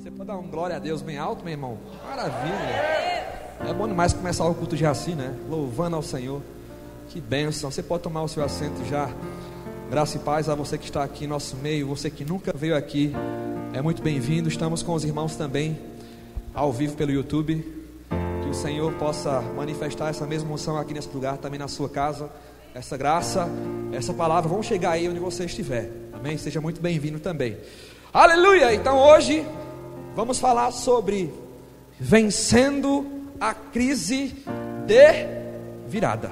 Você pode dar um glória a Deus bem alto, meu irmão? Maravilha. É bom demais começar o culto já assim, né? Louvando ao Senhor. Que bênção. Você pode tomar o seu assento já. Graça e paz a você que está aqui em nosso meio, você que nunca veio aqui. É muito bem-vindo. Estamos com os irmãos também ao vivo pelo YouTube. Que o Senhor possa manifestar essa mesma unção aqui nesse lugar, também na sua casa. Essa graça, essa palavra vão chegar aí onde você estiver. Amém? Seja muito bem-vindo também. Aleluia! Então hoje vamos falar sobre vencendo a crise de virada.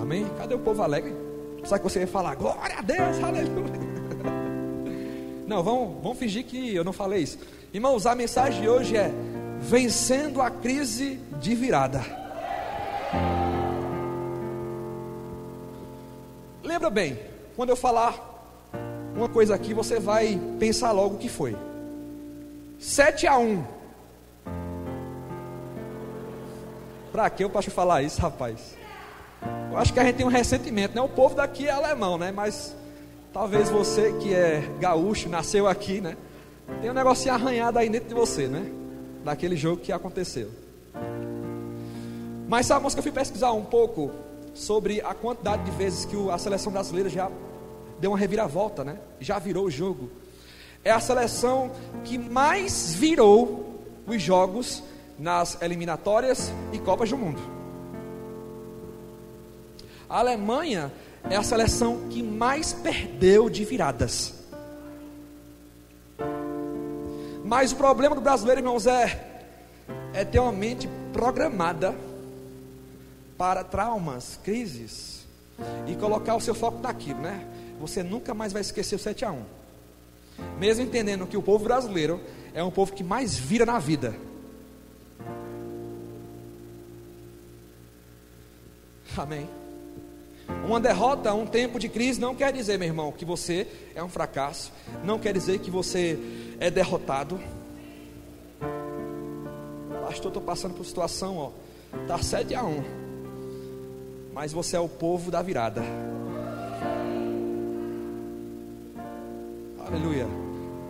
Amém? Cadê o povo alegre? Sabe que você ia falar, glória a Deus, aleluia. Não, vamos, vamos fingir que eu não falei isso. Irmãos, a mensagem de hoje é vencendo a crise de virada. Lembra bem, quando eu falar uma coisa aqui, você vai pensar logo o que foi. 7 a 1. Para que eu posso falar isso, rapaz? Eu acho que a gente tem um ressentimento, né? O povo daqui é alemão, né? Mas talvez você que é gaúcho, nasceu aqui, né? Tem um negocinho arranhado aí dentro de você, né? Daquele jogo que aconteceu. Mas sabe, que eu fui pesquisar um pouco sobre a quantidade de vezes que a seleção brasileira já deu uma reviravolta, né? Já virou o jogo. É a seleção que mais virou os jogos nas eliminatórias e Copas do Mundo. A Alemanha é a seleção que mais perdeu de viradas. Mas o problema do brasileiro, irmãos, é, é ter uma mente programada para traumas, crises e colocar o seu foco naquilo, né? Você nunca mais vai esquecer o 7 a 1. Mesmo entendendo que o povo brasileiro é um povo que mais vira na vida. Amém. Uma derrota, um tempo de crise não quer dizer, meu irmão, que você é um fracasso, não quer dizer que você é derrotado. Pastor, estou passando por situação, ó, tá 7 a 1. Mas você é o povo da virada. Aleluia.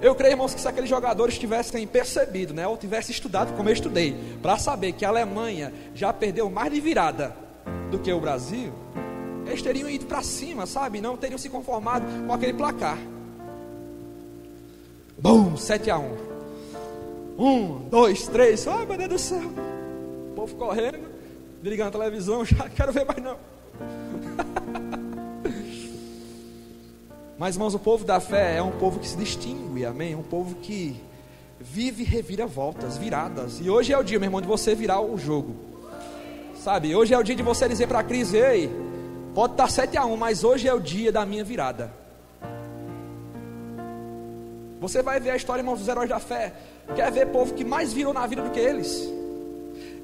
Eu creio, irmãos, que se aqueles jogadores tivessem percebido, né, ou tivessem estudado como eu estudei, para saber que a Alemanha já perdeu mais de virada do que o Brasil, eles teriam ido para cima, sabe? Não teriam se conformado com aquele placar. Bum, 7 a 1. Um, dois, três. Ai, meu Deus do céu. O povo correndo, ligando a televisão, já quero ver mais não. Mas, irmãos, o povo da fé é um povo que se distingue, amém? Um povo que vive reviravoltas, viradas. E hoje é o dia, meu irmão, de você virar o jogo. Sabe, hoje é o dia de você dizer para a crise: ei, pode estar 7 a 1, mas hoje é o dia da minha virada. Você vai ver a história, irmãos, dos heróis da fé. Quer ver povo que mais virou na vida do que eles?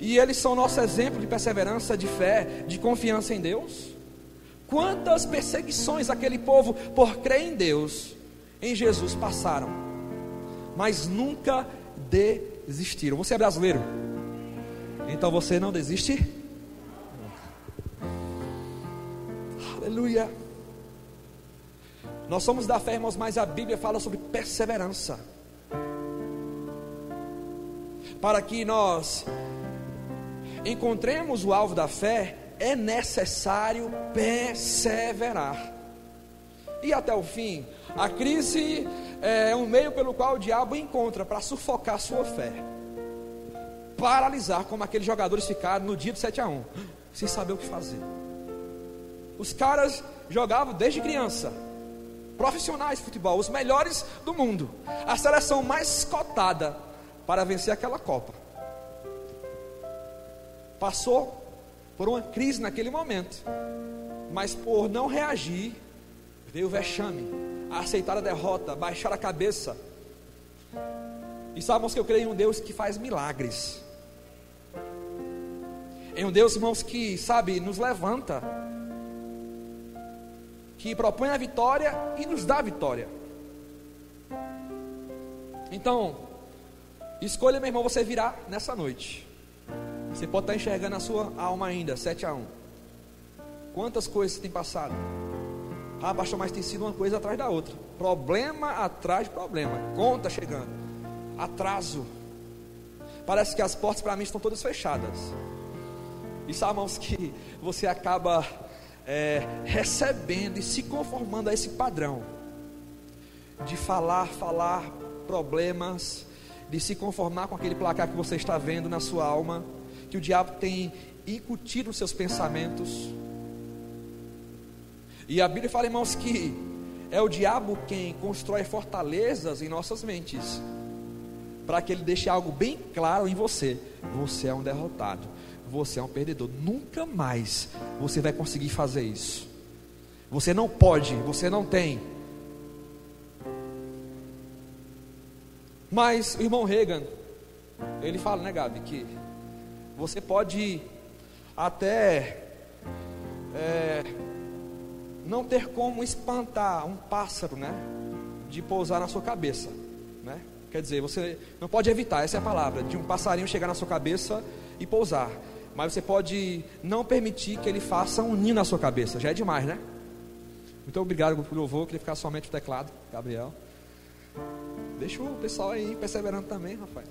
E eles são nosso exemplo de perseverança, de fé, de confiança em Deus. Quantas perseguições aquele povo, por crer em Deus, em Jesus, passaram, mas nunca desistiram. Você é brasileiro? Então você não desiste? Aleluia. Nós somos da fé, irmãos, mas a Bíblia fala sobre perseverança. Para que nós encontremos o alvo da fé, é necessário perseverar. E até o fim, a crise é um meio pelo qual o diabo encontra para sufocar sua fé, paralisar, como aqueles jogadores ficaram no dia do 7 a 1, sem saber o que fazer. Os caras jogavam desde criança, profissionais de futebol, os melhores do mundo, a seleção mais cotada para vencer aquela Copa. Passou por uma crise naquele momento, mas por não reagir, veio o vexame, a aceitar a derrota, baixar a cabeça. E sabemos que eu creio em um Deus que faz milagres, em um Deus, irmãos, que, sabe, nos levanta, que propõe a vitória e nos dá a vitória. Então, escolha, meu irmão, você virar nessa noite. Você pode estar enxergando a sua alma ainda, 7 a 1. Quantas coisas tem passado? Ah, pastor, mas tem sido uma coisa atrás da outra. Problema atrás de problema. Conta chegando. Atraso. Parece que as portas para mim estão todas fechadas. E sabe, irmãos, que você acaba é, recebendo e se conformando a esse padrão de falar, falar problemas, de se conformar com aquele placar que você está vendo na sua alma, que o diabo tem incutido nos seus pensamentos. E a Bíblia fala, irmãos, que é o diabo quem constrói fortalezas em nossas mentes, para que ele deixe algo bem claro em você: você é um derrotado, você é um perdedor. Nunca mais você vai conseguir fazer isso. Você não pode, você não tem. Mas o irmão Reagan, ele fala, né, Gabi, que você pode até é, não ter como espantar um pássaro, né? De pousar na sua cabeça, né? Quer dizer, você não pode evitar, essa é a palavra, de um passarinho chegar na sua cabeça e pousar. Mas você pode não permitir que ele faça um ninho na sua cabeça, já é demais, né? Muito obrigado por louvor, queria ficar somente o teclado, Gabriel. Deixa o pessoal aí perseverando também, rapaz.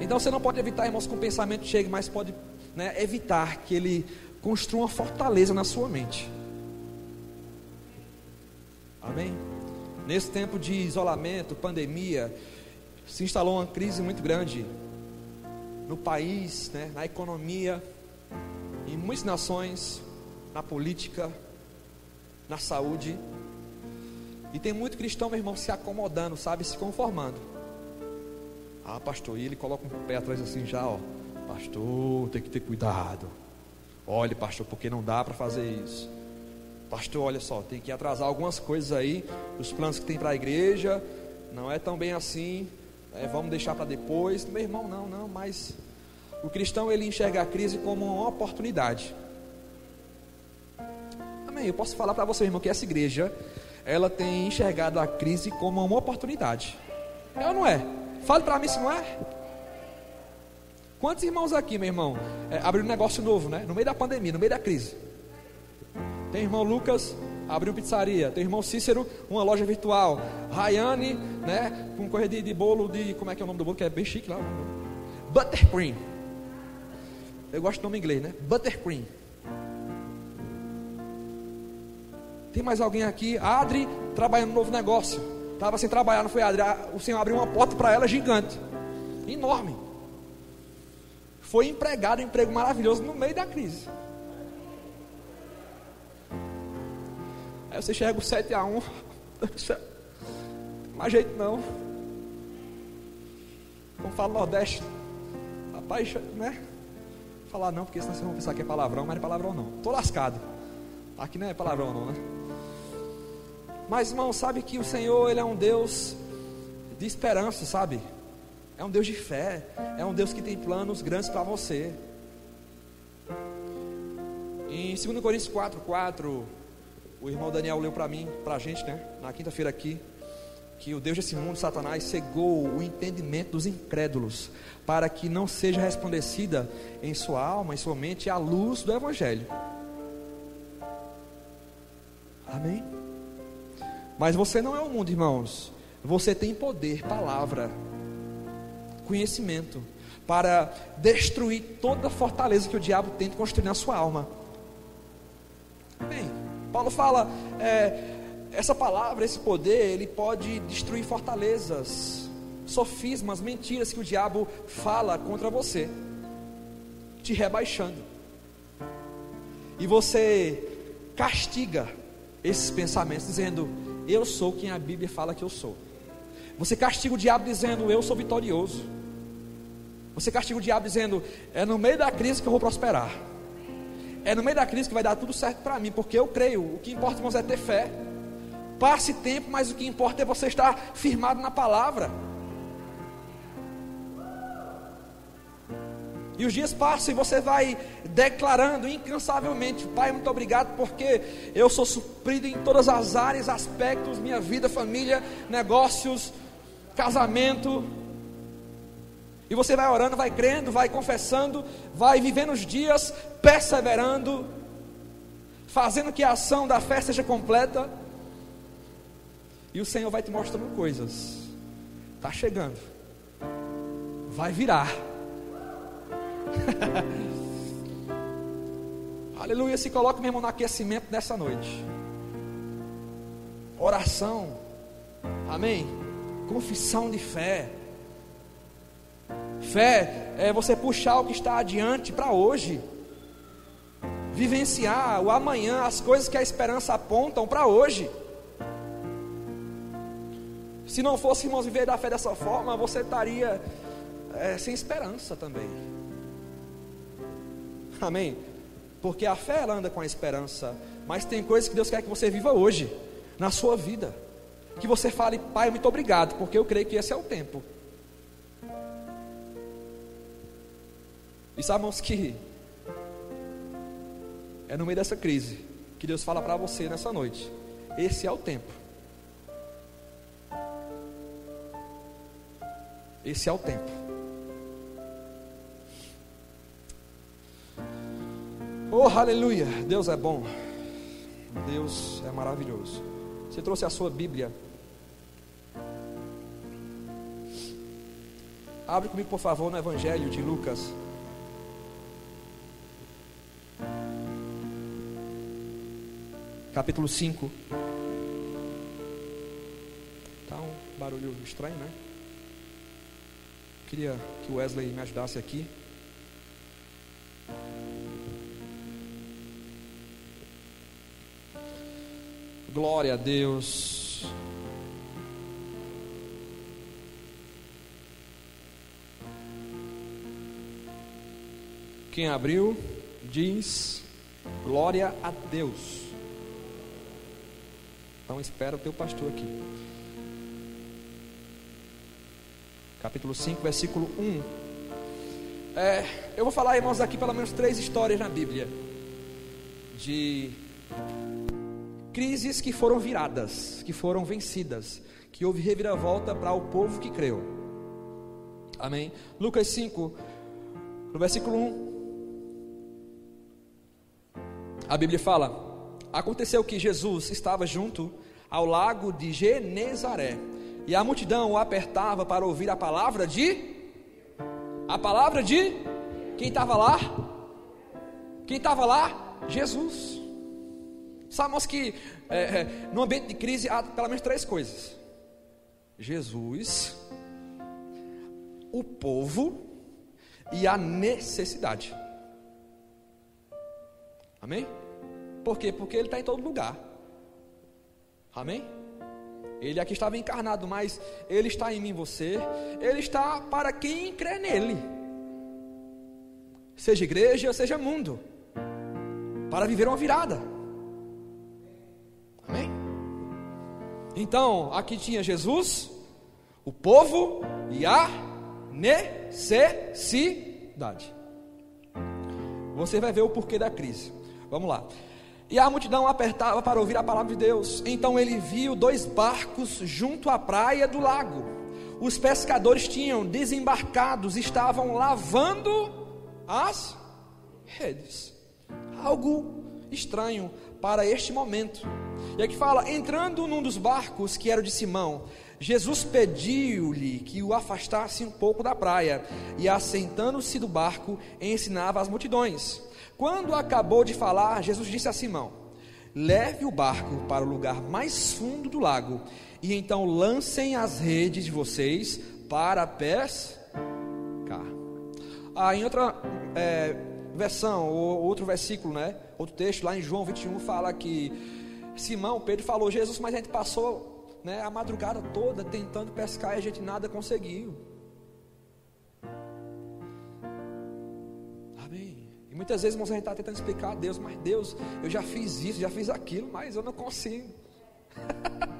Então você não pode evitar, irmãos, que o pensamento chegue, mas pode né, evitar que ele construa uma fortaleza na sua mente. Amém? Nesse tempo de isolamento, pandemia, se instalou uma crise muito grande no país, né, na economia, em muitas nações, na política, na saúde. E tem muito cristão, meu irmão, se acomodando, sabe, se conformando. Ah, pastor, e ele coloca um pé atrás assim já, ó. Pastor, tem que ter cuidado. Olhe, pastor, porque não dá para fazer isso. Pastor, olha só, tem que atrasar algumas coisas aí, os planos que tem para a igreja, não é tão bem assim, é, vamos deixar para depois. Meu irmão, não, não, mas o cristão ele enxerga a crise como uma oportunidade. Amém. Eu posso falar para você, irmão, que essa igreja ela tem enxergado a crise como uma oportunidade. É ou não é? Fale para mim se não é. Quantos irmãos aqui, meu irmão, é, abriram um negócio novo, né? No meio da pandemia, no meio da crise. Tem irmão Lucas, abriu pizzaria. Tem irmão Cícero, uma loja virtual. Rayane, né? Com correr de, de, bolo de. Como é que é o nome do bolo? Que é bem chique lá. Buttercream. Eu gosto do nome inglês, né? Buttercream. Tem mais alguém aqui? Adri trabalhando no novo negócio. Estava sem trabalhar, não foi. O Senhor abriu uma porta para ela gigante. Enorme foi empregado, um emprego maravilhoso no meio da crise. Aí você chega o 7 a 1 não mais jeito não. Como fala Nordeste, rapaz, né? Falar não, porque senão vocês vão pensar que é palavrão, mas não é palavrão não. Tô lascado. Aqui não é palavrão não, né? Mas irmão, sabe que o Senhor, Ele é um Deus de esperança, sabe? É um Deus de fé. É um Deus que tem planos grandes para você. Em 2 Coríntios 4, 4, o irmão Daniel leu para mim, para a gente, né? Na quinta-feira aqui. Que o Deus desse mundo, Satanás, cegou o entendimento dos incrédulos, para que não seja resplandecida em sua alma, em sua mente, a luz do Evangelho. Amém? Mas você não é o mundo, irmãos. Você tem poder, palavra conhecimento para destruir toda a fortaleza que o diabo tenta construir na sua alma. Bem, Paulo fala, é, essa palavra, esse poder, ele pode destruir fortalezas, sofismas, mentiras que o diabo fala contra você, te rebaixando. E você castiga esses pensamentos, dizendo: Eu sou quem a Bíblia fala que eu sou. Você castiga o diabo dizendo: Eu sou vitorioso. Você castiga o diabo dizendo: É no meio da crise que eu vou prosperar. É no meio da crise que vai dar tudo certo para mim, porque eu creio. O que importa, irmãos, é ter fé. Passe tempo, mas o que importa é você estar firmado na palavra. E os dias passam e você vai declarando incansavelmente: Pai, muito obrigado, porque eu sou suprido em todas as áreas, aspectos, minha vida, família, negócios, casamento. E você vai orando, vai crendo, vai confessando, vai vivendo os dias, perseverando, fazendo que a ação da fé seja completa. E o Senhor vai te mostrando coisas. Está chegando. Vai virar. Aleluia. Se coloque mesmo no aquecimento dessa noite. Oração. Amém. Confissão de fé. Fé é você puxar o que está adiante para hoje. Vivenciar o amanhã, as coisas que a esperança apontam para hoje. Se não fosse, irmãos, viver da fé dessa forma, você estaria é, sem esperança também. Amém? Porque a fé ela anda com a esperança. Mas tem coisas que Deus quer que você viva hoje, na sua vida. Que você fale, Pai, muito obrigado, porque eu creio que esse é o tempo. E sabemos que é no meio dessa crise que Deus fala para você nessa noite. Esse é o tempo. Esse é o tempo. Oh, aleluia! Deus é bom. Deus é maravilhoso. Você trouxe a sua Bíblia. Abre comigo, por favor, no Evangelho de Lucas. Capítulo 5. Tá um barulho estranho, né? Queria que o Wesley me ajudasse aqui. Glória a Deus. Quem abriu diz glória a Deus. Então espera o teu pastor aqui. capítulo 5, versículo 1. É, eu vou falar, irmãos, aqui pelo menos três histórias na Bíblia de crises que foram viradas, que foram vencidas, que houve reviravolta para o povo que creu. Amém. Lucas 5, no versículo 1. A Bíblia fala: Aconteceu que Jesus estava junto ao lago de Genezaré e a multidão o apertava para ouvir a palavra de. A palavra de. Quem estava lá? Quem estava lá? Jesus. Sabemos que é, é, no ambiente de crise há pelo menos três coisas: Jesus, o povo e a necessidade. Amém? Por quê? Porque Ele está em todo lugar. Amém? Ele aqui estava encarnado, mas Ele está em mim, você. Ele está para quem crê nele. Seja igreja, seja mundo. Para viver uma virada. Amém? Então, aqui tinha Jesus, o povo e a necessidade. Você vai ver o porquê da crise. Vamos lá. E a multidão apertava para ouvir a palavra de Deus. Então ele viu dois barcos junto à praia do lago. Os pescadores tinham desembarcados, estavam lavando as redes. Algo estranho para este momento. E aqui fala: entrando num dos barcos que era o de Simão, Jesus pediu-lhe que o afastasse um pouco da praia, e assentando-se do barco, ensinava as multidões. Quando acabou de falar, Jesus disse a Simão: Leve o barco para o lugar mais fundo do lago, e então lancem as redes de vocês para pescar. Ah, em outra é, versão, ou outro versículo, né? Outro texto, lá em João 21, fala que Simão, Pedro falou: Jesus, mas a gente passou né, a madrugada toda tentando pescar e a gente nada conseguiu. muitas vezes, irmãos, a gente está tentando explicar a Deus, mas Deus, eu já fiz isso, já fiz aquilo, mas eu não consigo.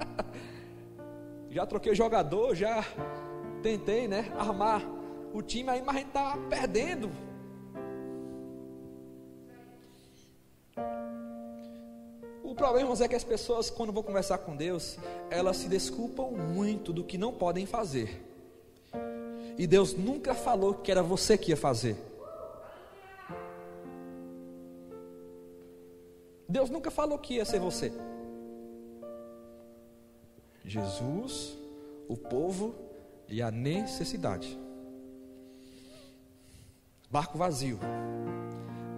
já troquei jogador, já tentei, né, armar o time aí, mas a gente está perdendo. Problema, é que as pessoas, quando vão conversar com Deus, elas se desculpam muito do que não podem fazer. E Deus nunca falou que era você que ia fazer. Deus nunca falou que ia ser você. Jesus, o povo e a necessidade. Barco vazio.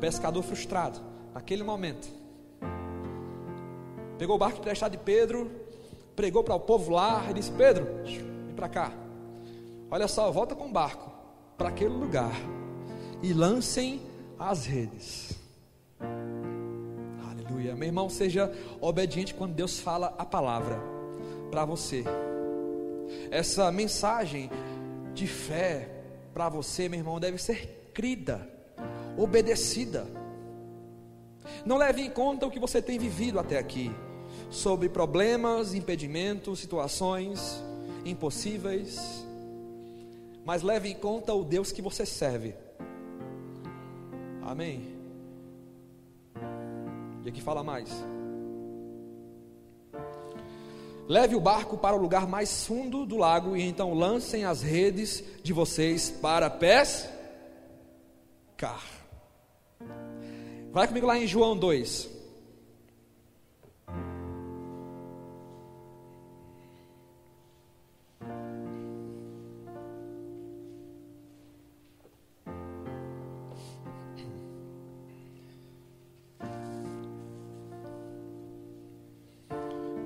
Pescador frustrado. Naquele momento. Pegou o barco emprestado de Pedro. Pregou para o povo lá e disse: Pedro, vem para cá. Olha só, volta com o barco para aquele lugar e lancem as redes. Aleluia. Meu irmão, seja obediente quando Deus fala a palavra para você. Essa mensagem de fé para você, meu irmão, deve ser crida, obedecida. Não leve em conta o que você tem vivido até aqui, sobre problemas, impedimentos, situações impossíveis, mas leve em conta o Deus que você serve. Amém. E aqui fala mais. Leve o barco para o lugar mais fundo do lago e então lancem as redes de vocês para pescar. Vai comigo lá em João 2.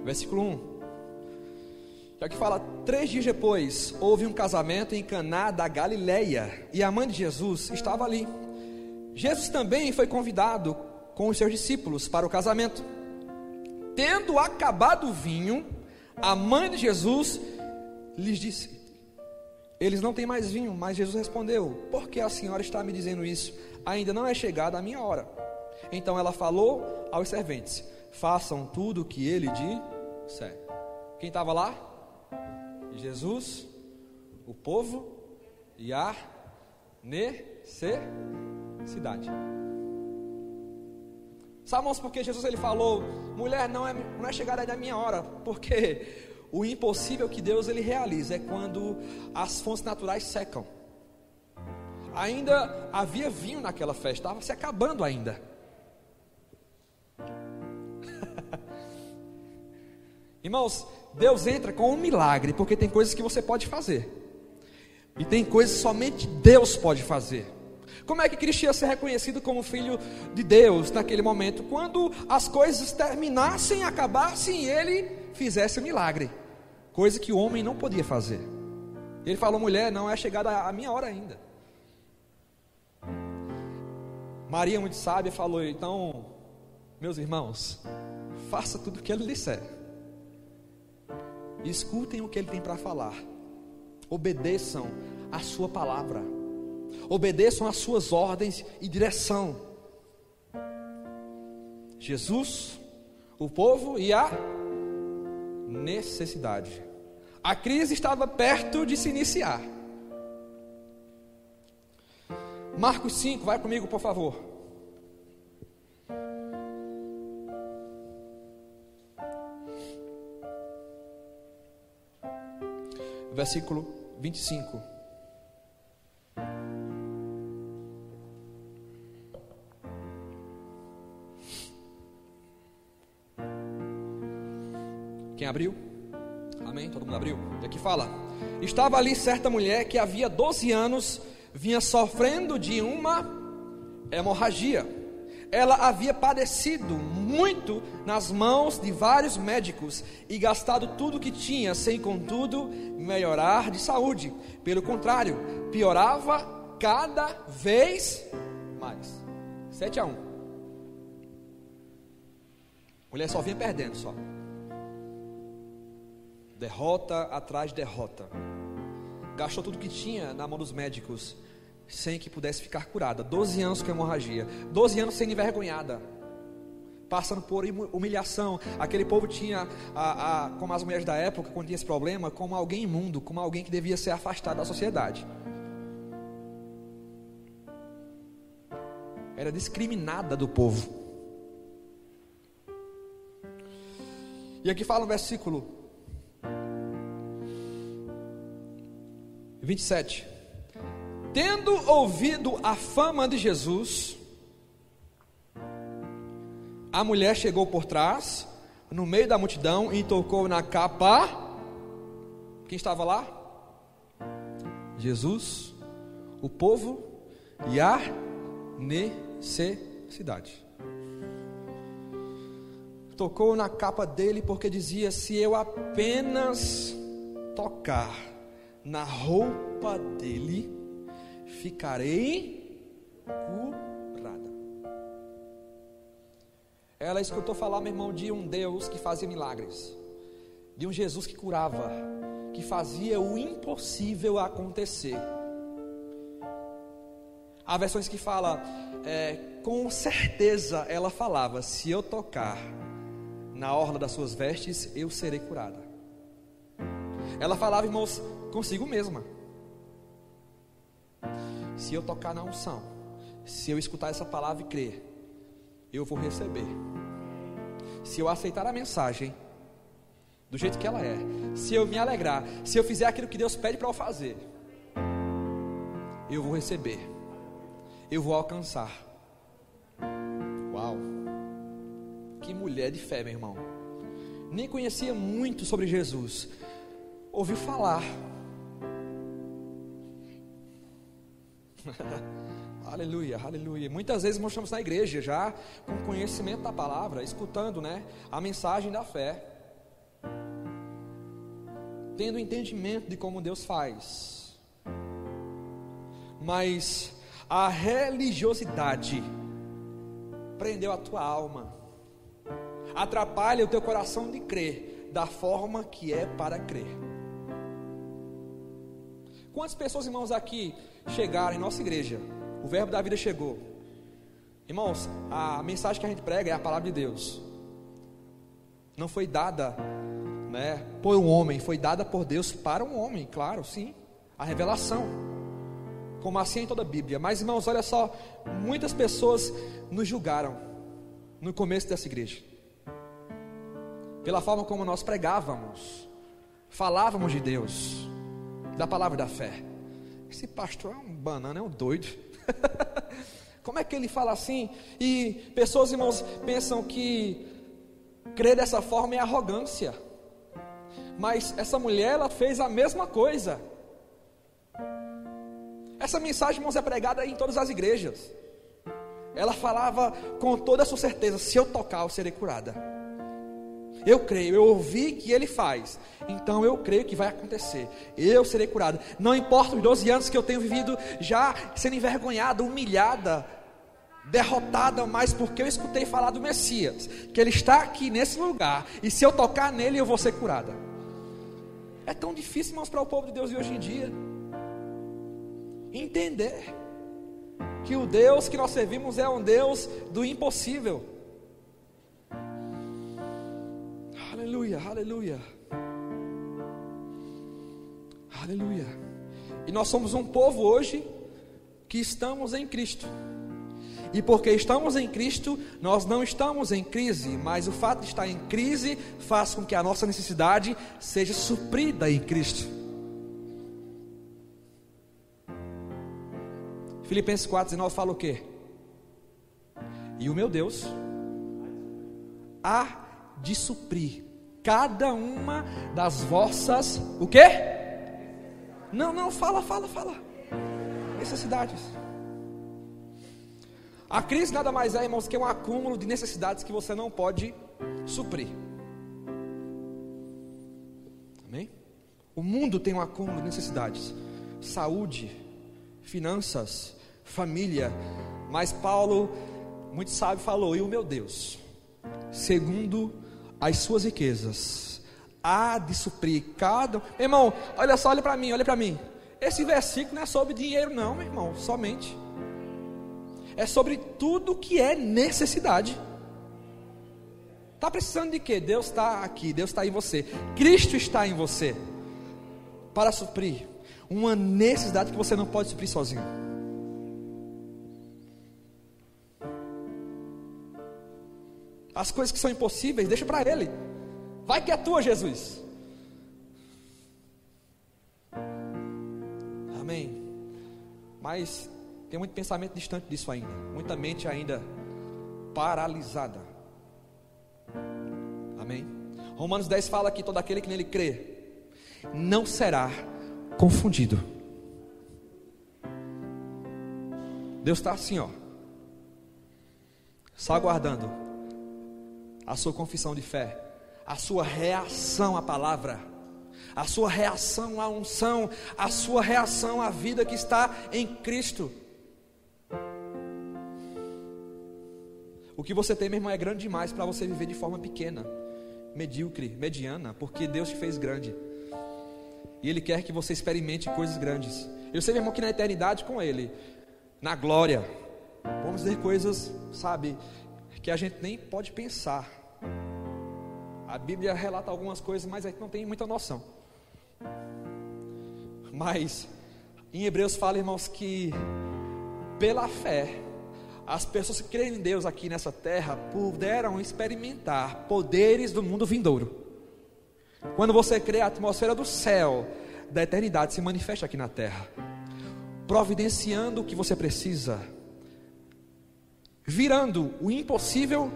Versículo 1. Já que fala, três dias depois, houve um casamento em Caná da Galileia, e a mãe de Jesus estava ali. Jesus também foi convidado com os seus discípulos para o casamento. Tendo acabado o vinho, a mãe de Jesus lhes disse: Eles não têm mais vinho, mas Jesus respondeu: Por que a senhora está me dizendo isso? Ainda não é chegada a minha hora. Então ela falou aos serventes: Façam tudo o que ele disser. Quem estava lá? Jesus, o povo e a necessidade. Sabemos porque Jesus ele falou, mulher não é, não é chegada da minha hora, porque o impossível que Deus ele realiza é quando as fontes naturais secam. Ainda havia vinho naquela festa, estava se acabando ainda. Irmãos, Deus entra com um milagre, porque tem coisas que você pode fazer, e tem coisas que somente Deus pode fazer. Como é que Cristo ia ser reconhecido como filho de Deus naquele momento? Quando as coisas terminassem, acabassem e ele fizesse o milagre, coisa que o homem não podia fazer. Ele falou: mulher, não é chegada a minha hora ainda. Maria, muito sábia, falou: então, meus irmãos, faça tudo o que ele disser escutem o que ele tem para falar, obedeçam a sua palavra, obedeçam as suas ordens e direção. Jesus, o povo e a necessidade. A crise estava perto de se iniciar. Marcos 5, vai comigo, por favor. Versículo 25. Quem abriu? Amém? Todo mundo abriu? E aqui fala: Estava ali certa mulher que havia 12 anos vinha sofrendo de uma hemorragia ela havia padecido muito nas mãos de vários médicos e gastado tudo que tinha, sem contudo melhorar de saúde. Pelo contrário, piorava cada vez mais. 7 a 1. Mulher só vinha perdendo só. Derrota atrás de derrota. Gastou tudo que tinha na mão dos médicos sem que pudesse ficar curada. Doze anos com hemorragia, doze anos sendo envergonhada, passando por humilhação. Aquele povo tinha, a, a, como as mulheres da época, quando tinha esse problema, como alguém imundo, como alguém que devia ser afastado da sociedade. Era discriminada do povo. E aqui fala o versículo 27 tendo ouvido a fama de Jesus, a mulher chegou por trás, no meio da multidão, e tocou na capa. Quem estava lá? Jesus, o povo e a necessidade. Tocou na capa dele porque dizia: Se eu apenas tocar na roupa dele, ficarei curada. Ela escutou falar, meu irmão, de um Deus que fazia milagres, de um Jesus que curava, que fazia o impossível acontecer. Há versões que fala, é, com certeza ela falava: se eu tocar na orla das suas vestes, eu serei curada. Ela falava, irmãos, consigo mesma. Se eu tocar na unção, se eu escutar essa palavra e crer, eu vou receber. Se eu aceitar a mensagem do jeito que ela é, se eu me alegrar, se eu fizer aquilo que Deus pede para eu fazer, eu vou receber. Eu vou alcançar. Uau! Que mulher de fé, meu irmão. Nem conhecia muito sobre Jesus, ouviu falar. aleluia, aleluia. Muitas vezes nós estamos na igreja já com conhecimento da palavra, escutando, né, a mensagem da fé, tendo entendimento de como Deus faz. Mas a religiosidade prendeu a tua alma, atrapalha o teu coração de crer da forma que é para crer. Quantas pessoas, irmãos, aqui chegaram em nossa igreja? O verbo da vida chegou. Irmãos, a mensagem que a gente prega é a palavra de Deus. Não foi dada, né, por um homem, foi dada por Deus para um homem, claro, sim. A revelação. Como assim em toda a Bíblia. Mas, irmãos, olha só, muitas pessoas nos julgaram no começo dessa igreja. Pela forma como nós pregávamos, falávamos de Deus da palavra da fé. Esse pastor é um banana, é um doido. Como é que ele fala assim? E pessoas, irmãos, pensam que crer dessa forma é arrogância. Mas essa mulher, ela fez a mesma coisa. Essa mensagem, irmãos, é pregada em todas as igrejas. Ela falava com toda a sua certeza: se eu tocar, eu serei curada. Eu creio, eu ouvi que ele faz. Então eu creio que vai acontecer. Eu serei curado. Não importa os 12 anos que eu tenho vivido já sendo envergonhada, humilhada, derrotada, mas porque eu escutei falar do Messias, que ele está aqui nesse lugar, e se eu tocar nele, eu vou ser curada. É tão difícil mostrar o povo de Deus de hoje em dia entender que o Deus que nós servimos é um Deus do impossível. Aleluia, aleluia. Aleluia. E nós somos um povo hoje que estamos em Cristo. E porque estamos em Cristo, nós não estamos em crise, mas o fato de estar em crise faz com que a nossa necessidade seja suprida em Cristo. Filipenses 4,19 fala o quê? E o meu Deus há de suprir cada uma das vossas o quê? Não, não, fala, fala, fala. Necessidades. A crise nada mais é, irmãos, que um acúmulo de necessidades que você não pode suprir. Amém? O mundo tem um acúmulo de necessidades: saúde, finanças, família. Mas Paulo, muito sábio, falou: e o meu Deus, segundo as suas riquezas há de suprir cada. Meu irmão, olha só, olha para mim, olha para mim. Esse versículo não é sobre dinheiro, não, meu irmão, somente. É sobre tudo que é necessidade. Está precisando de quê? Deus está aqui, Deus está em você, Cristo está em você para suprir uma necessidade que você não pode suprir sozinho. As coisas que são impossíveis, deixa para Ele. Vai que é tua, Jesus. Amém. Mas tem muito pensamento distante disso ainda. Muita mente ainda paralisada. Amém? Romanos 10 fala que todo aquele que nele crê não será confundido. Deus está assim, ó, só aguardando a sua confissão de fé, a sua reação à palavra, a sua reação à unção, a sua reação à vida que está em Cristo. O que você tem, meu irmão, é grande demais para você viver de forma pequena, medíocre, mediana, porque Deus te fez grande. E Ele quer que você experimente coisas grandes. Eu sei, meu irmão, que na eternidade com Ele, na glória, vamos ver coisas, sabe, que a gente nem pode pensar. A Bíblia relata algumas coisas, mas a gente não tem muita noção. Mas em Hebreus fala, irmãos, que pela fé, as pessoas que creem em Deus aqui nessa terra puderam experimentar poderes do mundo vindouro. Quando você crê, a atmosfera do céu, da eternidade, se manifesta aqui na terra, providenciando o que você precisa, virando o impossível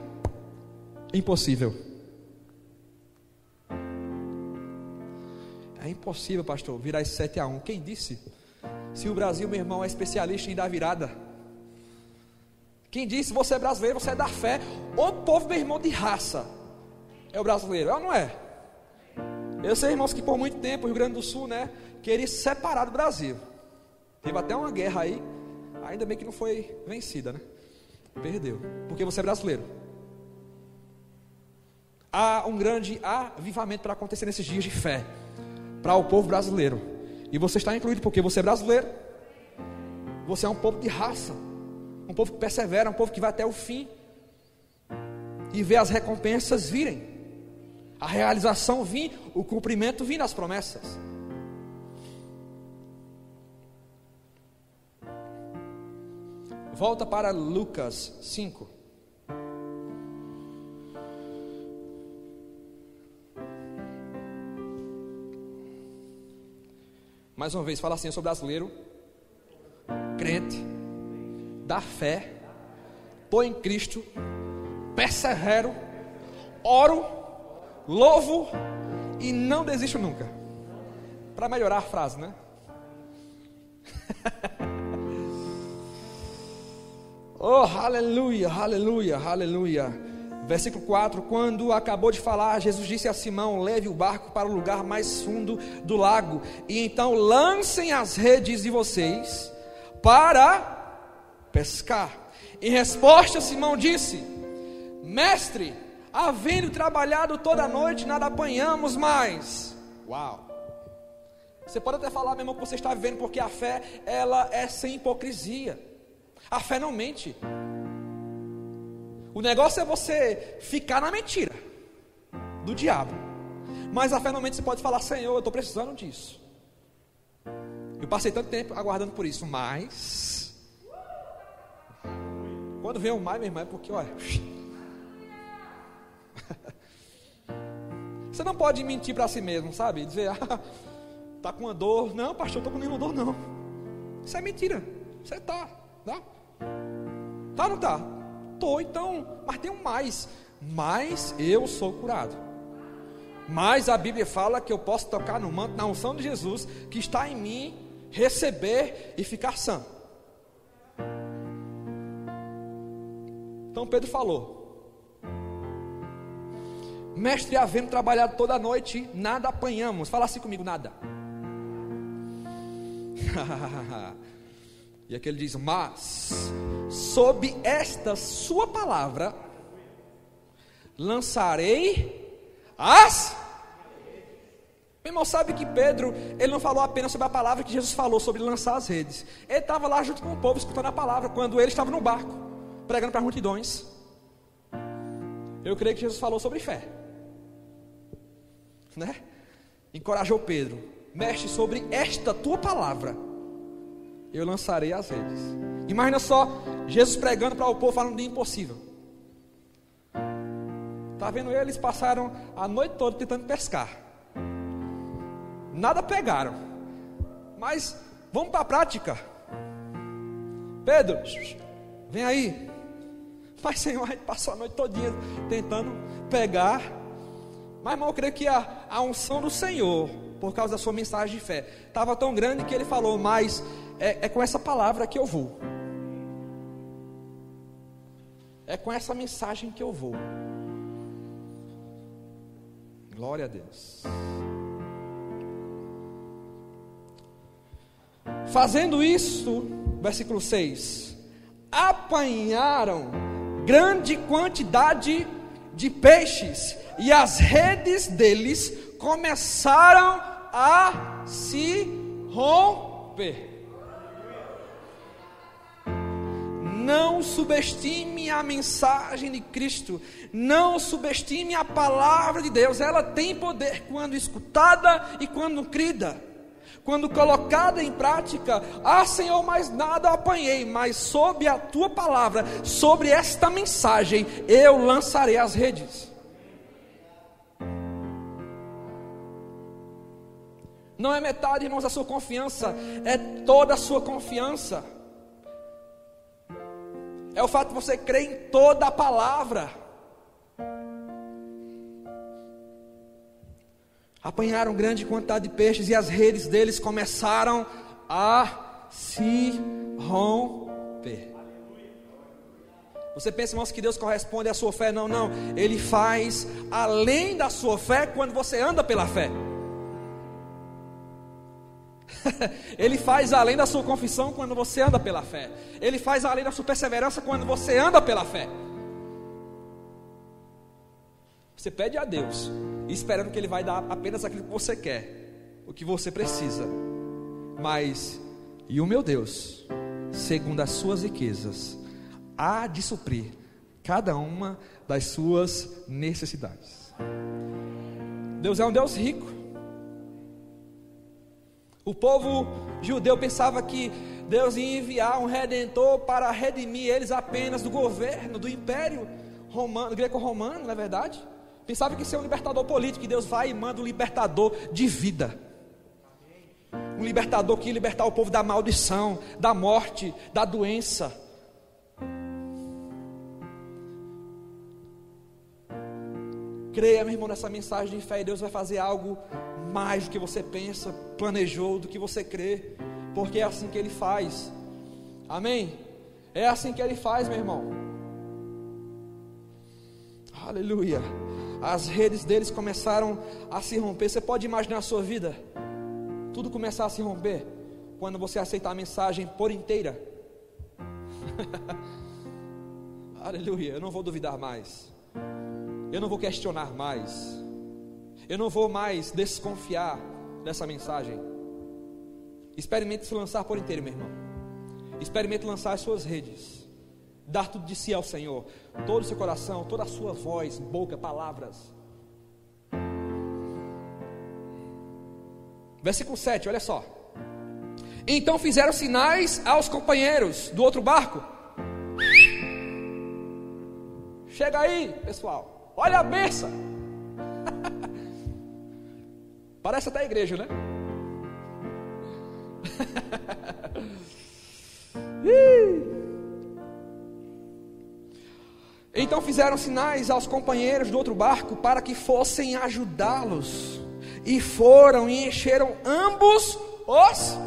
impossível. É impossível, pastor, virar esse 7 a 1. Quem disse? Se o Brasil, meu irmão, é especialista em dar virada. Quem disse você é brasileiro, você é da fé. O povo, meu irmão, de raça é o brasileiro, é ou não é? Eu sei, irmãos, que por muito tempo o Rio Grande do Sul, né, queria separar do Brasil. Teve até uma guerra aí, ainda bem que não foi vencida, né? Perdeu, porque você é brasileiro. Há um grande avivamento para acontecer nesses dias de fé para o povo brasileiro. E você está incluído porque você é brasileiro. Você é um povo de raça, um povo que persevera, um povo que vai até o fim e vê as recompensas virem a realização vir, o cumprimento vir das promessas. Volta para Lucas 5. Mais uma vez, fala assim: eu sou brasileiro, crente, da fé, estou em Cristo, persevero, oro louvo e não desisto nunca. Para melhorar a frase, né? oh, aleluia, aleluia, aleluia. Versículo 4: Quando acabou de falar, Jesus disse a Simão: Leve o barco para o lugar mais fundo do lago, e então lancem as redes de vocês para pescar. Em resposta, Simão disse: Mestre, havendo trabalhado toda a noite, nada apanhamos mais. Uau! Você pode até falar, meu irmão, que você está vivendo, porque a fé, ela é sem hipocrisia. A fé não mente. O negócio é você ficar na mentira do diabo. Mas a fé não mente, você pode falar, Senhor, eu estou precisando disso. Eu passei tanto tempo aguardando por isso, mas. Quando vem o mais, meu irmão, é porque, olha. Você não pode mentir para si mesmo, sabe? Dizer, ah, tá com uma dor. Não, pastor, eu tô com nenhuma dor, não. Isso é mentira. Você tá, tá? Tá ou não tá? Tô, então, mas tem um mais. Mas eu sou curado. Mas a Bíblia fala que eu posso tocar no manto, na unção de Jesus, que está em mim, receber e ficar sã. Então Pedro falou: Mestre, havendo trabalhado toda a noite, nada apanhamos. Fala assim comigo, nada. e aqui ele diz: Mas, sob esta sua palavra, lançarei as. Meu irmão, sabe que Pedro, ele não falou apenas sobre a palavra que Jesus falou sobre lançar as redes. Ele estava lá junto com o povo, escutando a palavra, quando ele estava no barco, pregando para multidões. Eu creio que Jesus falou sobre fé né? Encorajou Pedro: Mestre, sobre esta tua palavra, eu lançarei as redes. Imagina só, Jesus pregando para o povo, falando de impossível. Está vendo eles passaram a noite toda tentando pescar. Nada pegaram. Mas vamos para a prática. Pedro, vem aí. Mas Senhor, a gente passou a noite todinha tentando pegar. Mas, irmão, eu creio que a, a unção do Senhor, por causa da sua mensagem de fé, estava tão grande que ele falou: Mas é, é com essa palavra que eu vou. É com essa mensagem que eu vou. Glória a Deus. Fazendo isso, versículo 6: apanharam grande quantidade de peixes, e as redes deles começaram a se romper. Subestime a mensagem de Cristo, não subestime a palavra de Deus, ela tem poder quando escutada e quando crida. Quando colocada em prática, ah Senhor, mais nada apanhei, mas sob a tua palavra, sobre esta mensagem, eu lançarei as redes. Não é metade, irmãos, da sua confiança, é toda a sua confiança. É o fato de você crer em toda a palavra. Apanharam grande quantidade de peixes e as redes deles começaram a se romper. Você pensa, irmãos, que Deus corresponde à sua fé? Não, não. Ele faz além da sua fé quando você anda pela fé. Ele faz além da sua confissão quando você anda pela fé. Ele faz além da sua perseverança quando você anda pela fé. Você pede a Deus, esperando que Ele vai dar apenas aquilo que você quer, o que você precisa. Mas, e o meu Deus, segundo as suas riquezas, há de suprir cada uma das suas necessidades. Deus é um Deus rico. O povo judeu pensava que Deus ia enviar um redentor para redimir eles apenas do governo, do império romano, greco-romano, não é verdade? Pensava que ser um libertador político, que Deus vai e manda um libertador de vida. Um libertador que ia libertar o povo da maldição, da morte, da doença. Creia, meu irmão, nessa mensagem de fé, e Deus vai fazer algo mais do que você pensa, planejou, do que você crê, porque é assim que Ele faz. Amém? É assim que Ele faz, meu irmão. Aleluia. As redes deles começaram a se romper. Você pode imaginar a sua vida? Tudo começar a se romper quando você aceitar a mensagem por inteira. Aleluia. Eu não vou duvidar mais. Eu não vou questionar mais. Eu não vou mais desconfiar dessa mensagem. Experimente se lançar por inteiro, meu irmão. Experimente lançar as suas redes. Dar tudo de si ao Senhor. Todo o seu coração, toda a sua voz, boca, palavras. Versículo 7, olha só. Então fizeram sinais aos companheiros do outro barco. Chega aí, pessoal. Olha a benção. Parece até a igreja, né? então fizeram sinais aos companheiros do outro barco para que fossem ajudá-los. E foram e encheram ambos os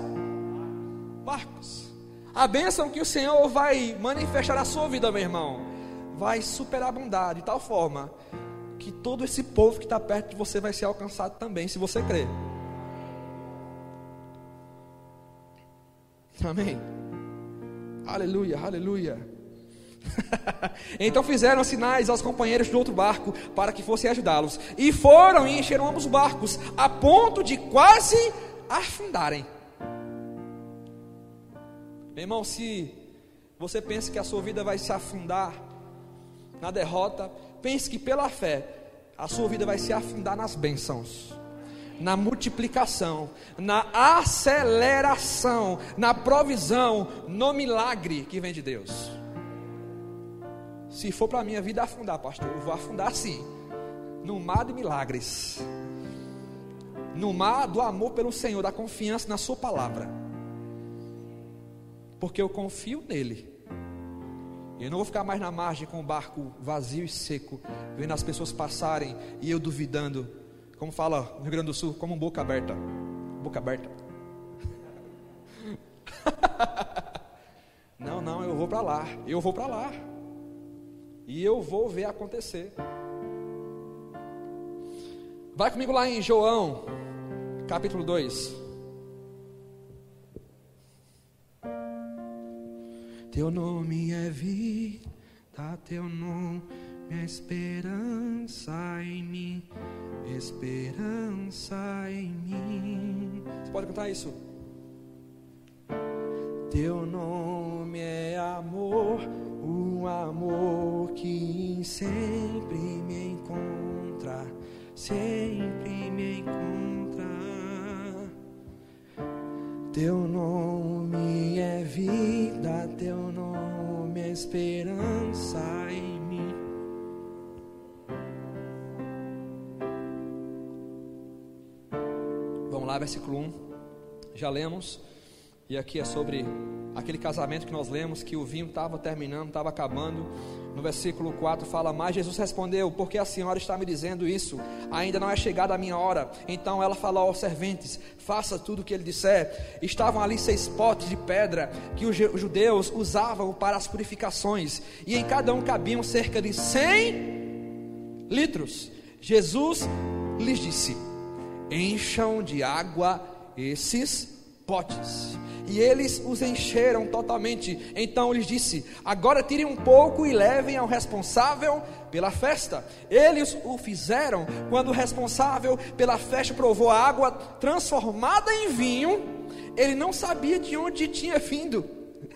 barcos. A bênção que o Senhor vai manifestar na sua vida, meu irmão, vai superabundar de tal forma que todo esse povo que está perto de você vai ser alcançado também, se você crer. Amém. Aleluia, aleluia. então fizeram sinais aos companheiros do outro barco para que fossem ajudá-los. E foram e encheram ambos os barcos, a ponto de quase afundarem. Meu irmão, se você pensa que a sua vida vai se afundar na derrota, Pense que pela fé, a sua vida vai se afundar nas bênçãos, na multiplicação, na aceleração, na provisão, no milagre que vem de Deus. Se for para a minha vida afundar, pastor, eu vou afundar sim, no mar de milagres, no mar do amor pelo Senhor, da confiança na Sua palavra, porque eu confio nele Eu não vou ficar mais na margem com o barco vazio e seco, vendo as pessoas passarem e eu duvidando. Como fala no Rio Grande do Sul, como boca aberta. Boca aberta. não, não, eu vou para lá. Eu vou para lá. E eu vou ver acontecer. Vai comigo lá em João, capítulo 2. Teu nome é vida, teu nome é esperança em mim, esperança em mim. Você pode cantar isso? Teu nome é amor, o amor que sempre me encontra, sempre me encontra. Teu nome é vida, teu nome é esperança em mim. Vamos lá, versículo 1. Já lemos. E aqui é sobre aquele casamento que nós lemos, que o vinho estava terminando, estava acabando. No versículo 4 fala: Mas Jesus respondeu: Porque a senhora está me dizendo isso? Ainda não é chegada a minha hora. Então ela falou aos serventes: Faça tudo o que ele disser. Estavam ali seis potes de pedra que os judeus usavam para as purificações, e em cada um cabiam cerca de cem litros. Jesus lhes disse: Encham de água esses potes. E eles os encheram totalmente. Então lhes disse: Agora tirem um pouco e levem ao responsável pela festa. Eles o fizeram quando o responsável pela festa provou a água transformada em vinho. Ele não sabia de onde tinha vindo.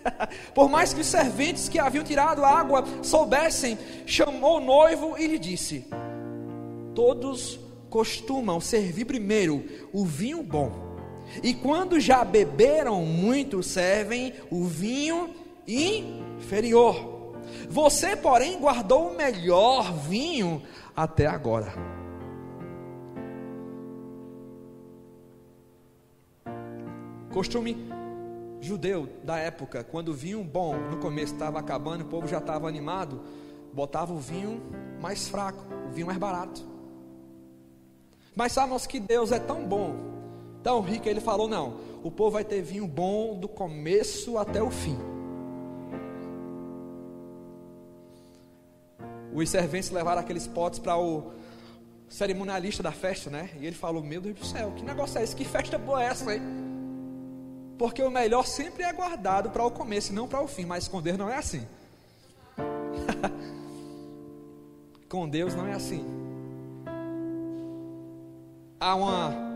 Por mais que os serventes que haviam tirado a água soubessem, chamou o noivo e lhe disse: Todos costumam servir primeiro o vinho bom e quando já beberam muito, servem o vinho inferior. Você, porém, guardou o melhor vinho até agora. Costume judeu da época, quando o vinho bom no começo estava acabando, o povo já estava animado, botava o vinho mais fraco, o vinho mais barato. Mas sabemos que Deus é tão bom tão rica, ele falou: não, o povo vai ter vinho bom do começo até o fim. Os serventes levaram aqueles potes para o cerimonialista da festa, né? E ele falou: Meu Deus do céu, que negócio é esse? Que festa boa é essa aí? Porque o melhor sempre é guardado para o começo e não para o fim, mas com Deus não é assim. com Deus não é assim. Há uma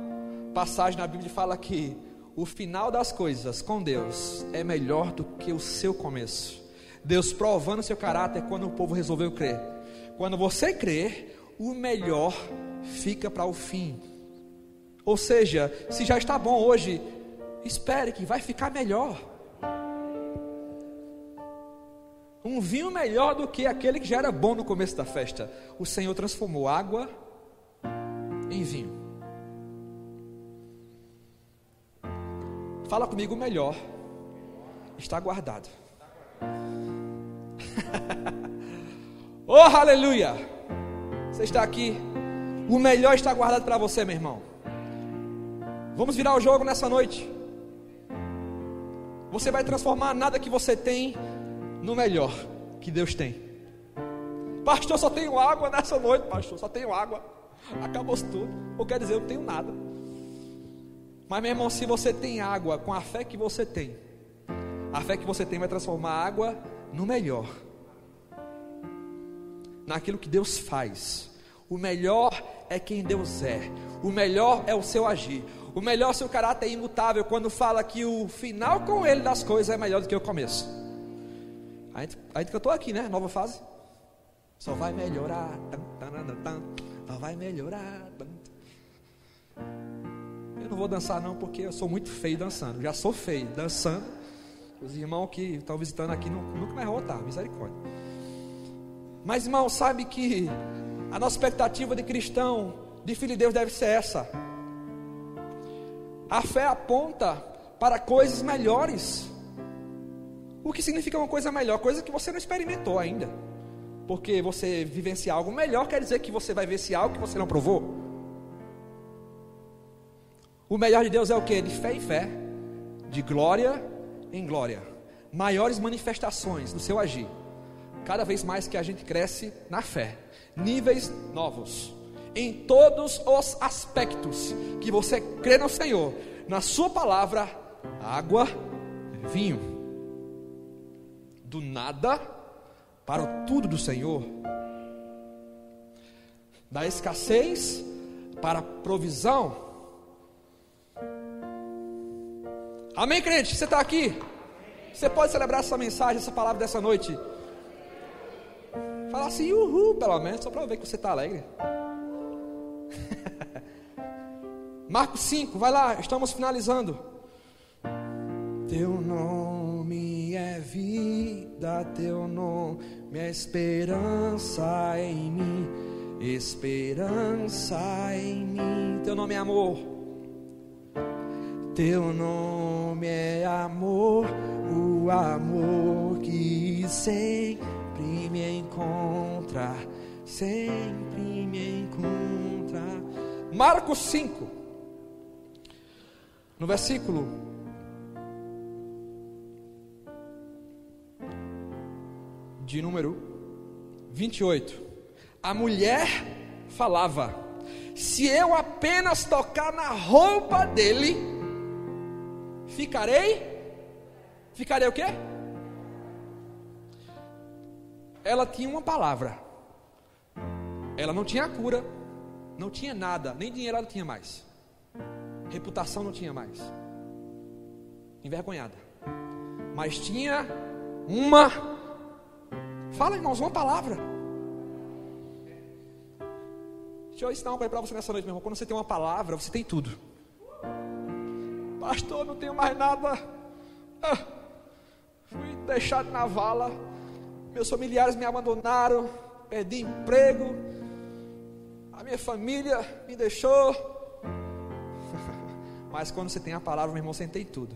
passagem na Bíblia fala que o final das coisas com Deus é melhor do que o seu começo. Deus provando seu caráter quando o povo resolveu crer. Quando você crer, o melhor fica para o fim. Ou seja, se já está bom hoje, espere que vai ficar melhor. Um vinho melhor do que aquele que já era bom no começo da festa. O Senhor transformou água em vinho. Fala comigo melhor. Está guardado. oh, aleluia! Você está aqui. O melhor está guardado para você, meu irmão. Vamos virar o jogo nessa noite. Você vai transformar nada que você tem no melhor que Deus tem. Pastor, só tenho água nessa noite, pastor. Só tenho água. Acabou tudo. Ou quer dizer, eu não tenho nada. Mas, meu irmão, se você tem água com a fé que você tem, a fé que você tem vai transformar a água no melhor, naquilo que Deus faz. O melhor é quem Deus é, o melhor é o seu agir, o melhor é seu caráter é imutável. Quando fala que o final com Ele das coisas é melhor do que o começo. A gente, gente cantou aqui, né? Nova fase. Só vai melhorar, só vai melhorar não vou dançar não, porque eu sou muito feio dançando. Já sou feio dançando. Os irmãos que estão visitando aqui nunca mais voltar, misericórdia. Mas irmão, sabe que a nossa expectativa de cristão, de filho de Deus, deve ser essa. A fé aponta para coisas melhores. O que significa uma coisa melhor, coisa que você não experimentou ainda. Porque você vivenciar algo melhor quer dizer que você vai vivenciar algo que você não provou. O melhor de Deus é o que? De fé em fé, de glória em glória, maiores manifestações do seu agir. Cada vez mais que a gente cresce na fé, níveis novos, em todos os aspectos que você crê no Senhor, na Sua palavra, água, vinho, do nada para o tudo do Senhor, da escassez para a provisão Amém, crente? Você está aqui? Você pode celebrar essa mensagem, essa palavra dessa noite? Falar assim, uhul, pelo menos, só para ver que você está alegre. Marcos 5, vai lá, estamos finalizando. Teu nome é vida, teu nome é esperança em mim, esperança em mim. Teu nome é amor. Teu nome é amor, o amor que sempre me encontra, sempre me encontra. Marcos 5, no versículo de número 28. A mulher falava: Se eu apenas tocar na roupa dele, Ficarei? Ficarei o quê? Ela tinha uma palavra. Ela não tinha cura, não tinha nada, nem dinheiro ela tinha mais. Reputação não tinha mais. Envergonhada. Mas tinha uma Fala, irmãos, uma palavra. Deixa eu ensinar uma coisa para você nessa noite, meu irmão. Quando você tem uma palavra, você tem tudo. Pastor, não tenho mais nada. Ah, fui deixado na vala. Meus familiares me abandonaram. Perdi emprego. A minha família me deixou. Mas quando você tem a palavra, meu irmão, você tem tudo.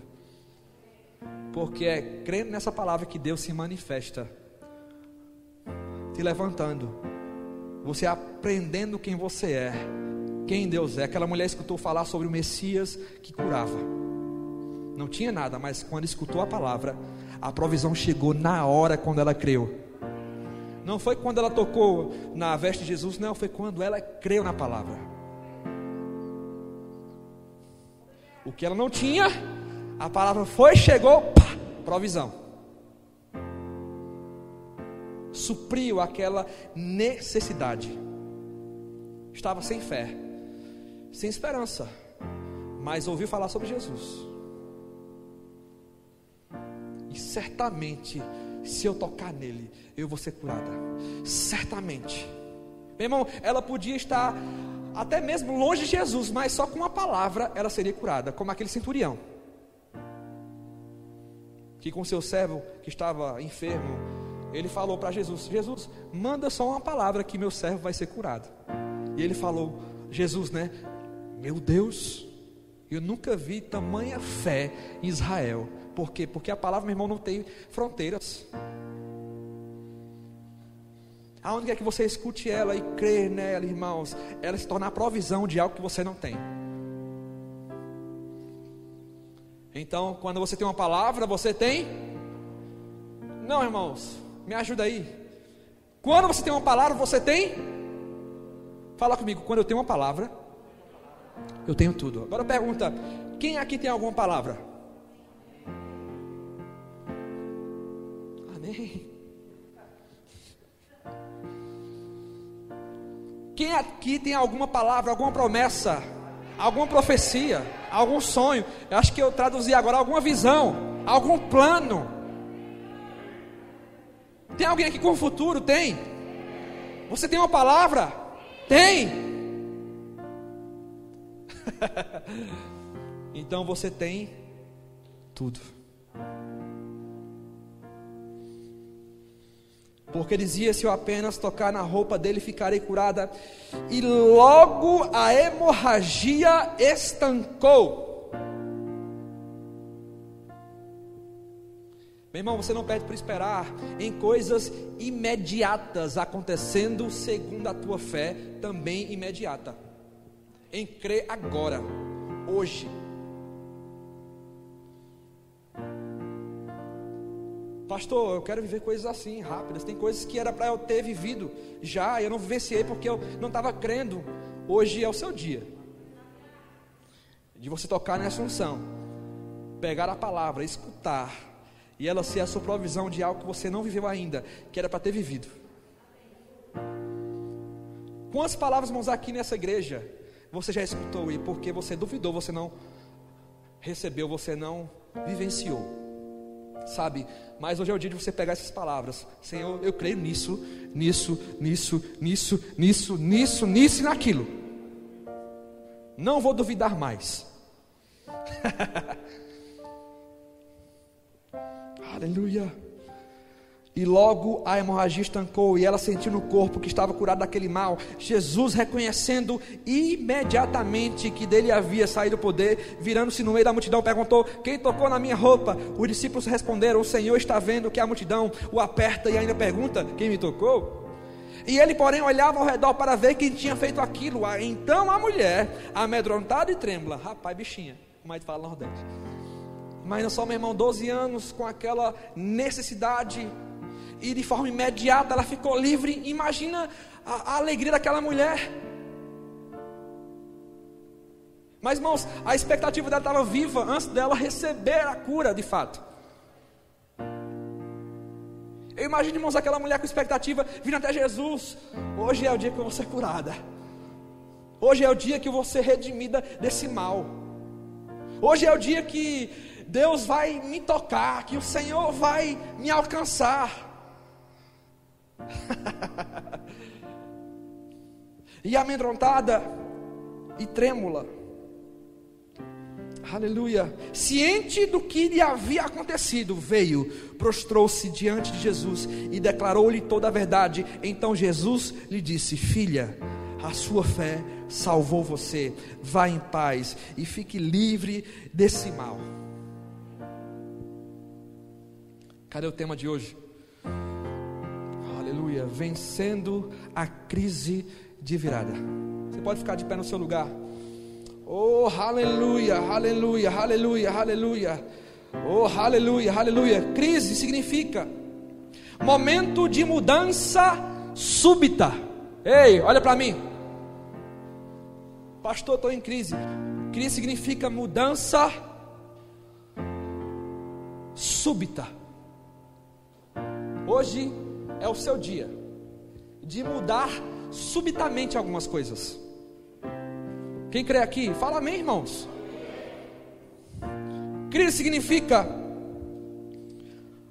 Porque é crendo nessa palavra que Deus se manifesta. Te levantando. Você aprendendo quem você é quem Deus é. Aquela mulher escutou falar sobre o Messias que curava. Não tinha nada, mas quando escutou a palavra, a provisão chegou na hora quando ela creu. Não foi quando ela tocou na veste de Jesus, não, foi quando ela creu na palavra. O que ela não tinha, a palavra foi, chegou, pá, provisão. Supriu aquela necessidade. Estava sem fé sem esperança, mas ouviu falar sobre Jesus. E certamente, se eu tocar nele, eu vou ser curada. Certamente. Meu irmão, ela podia estar até mesmo longe de Jesus, mas só com uma palavra ela seria curada, como aquele centurião. Que com seu servo que estava enfermo, ele falou para Jesus: Jesus, manda só uma palavra que meu servo vai ser curado. E ele falou: Jesus, né? Meu Deus, eu nunca vi tamanha fé em Israel. Por quê? Porque a palavra, meu irmão, não tem fronteiras. Aonde quer que você escute ela e crê nela, irmãos, ela se torna a provisão de algo que você não tem. Então, quando você tem uma palavra, você tem? Não, irmãos, me ajuda aí. Quando você tem uma palavra, você tem? Fala comigo, quando eu tenho uma palavra, eu tenho tudo. Agora pergunta: quem aqui tem alguma palavra? Amém. Quem aqui tem alguma palavra, alguma promessa, alguma profecia, algum sonho? Eu acho que eu traduzi agora alguma visão, algum plano. Tem alguém aqui com o futuro? Tem. Você tem uma palavra? Tem. então você tem tudo. Porque dizia: se eu apenas tocar na roupa dele, ficarei curada. E logo a hemorragia estancou. Meu irmão, você não pede por esperar em coisas imediatas acontecendo segundo a tua fé, também imediata. Em crer agora, hoje. Pastor, eu quero viver coisas assim, rápidas. Tem coisas que era para eu ter vivido já, e eu não vivenciei porque eu não estava crendo. Hoje é o seu dia de você tocar nessa unção, pegar a palavra, escutar e ela ser a sua provisão de algo que você não viveu ainda, que era para ter vivido. Quantas palavras, vamos aqui nessa igreja você já escutou e porque você duvidou, você não recebeu, você não vivenciou? Sabe? Mas hoje é o dia de você pegar essas palavras. Senhor, eu creio nisso, nisso, nisso, nisso, nisso, nisso, nisso e naquilo. Não vou duvidar mais. Aleluia. E logo a hemorragia estancou e ela sentiu no corpo que estava curado daquele mal. Jesus, reconhecendo imediatamente que dele havia saído o poder, virando-se no meio da multidão, perguntou: Quem tocou na minha roupa? Os discípulos responderam: O Senhor está vendo que a multidão o aperta e ainda pergunta: Quem me tocou? E ele, porém, olhava ao redor para ver quem tinha feito aquilo. Então a mulher, amedrontada e trêmula, rapaz, bichinha, a gente fala no Nordeste mas só, meu irmão, 12 anos com aquela necessidade, e de forma imediata ela ficou livre. Imagina a, a alegria daquela mulher. Mas, irmãos, a expectativa dela estava viva antes dela receber a cura de fato. Eu imagino, irmãos, aquela mulher com expectativa vindo até Jesus. Hoje é o dia que eu vou ser curada. Hoje é o dia que eu vou ser redimida desse mal. Hoje é o dia que Deus vai me tocar, que o Senhor vai me alcançar. e amedrontada e trêmula. Aleluia. Ciente do que lhe havia acontecido, veio, prostrou-se diante de Jesus e declarou-lhe toda a verdade. Então Jesus lhe disse: Filha, a sua fé salvou você. Vá em paz e fique livre desse mal. Cadê o tema de hoje? Aleluia. Vencendo a crise de virada. Você pode ficar de pé no seu lugar. Oh, aleluia, aleluia, aleluia, aleluia. Oh, aleluia, aleluia. Crise significa momento de mudança súbita. Ei, olha para mim. Pastor, estou em crise. Crise significa mudança súbita. Hoje é o seu dia de mudar subitamente algumas coisas. Quem crê aqui? Fala amém, irmãos. Crise significa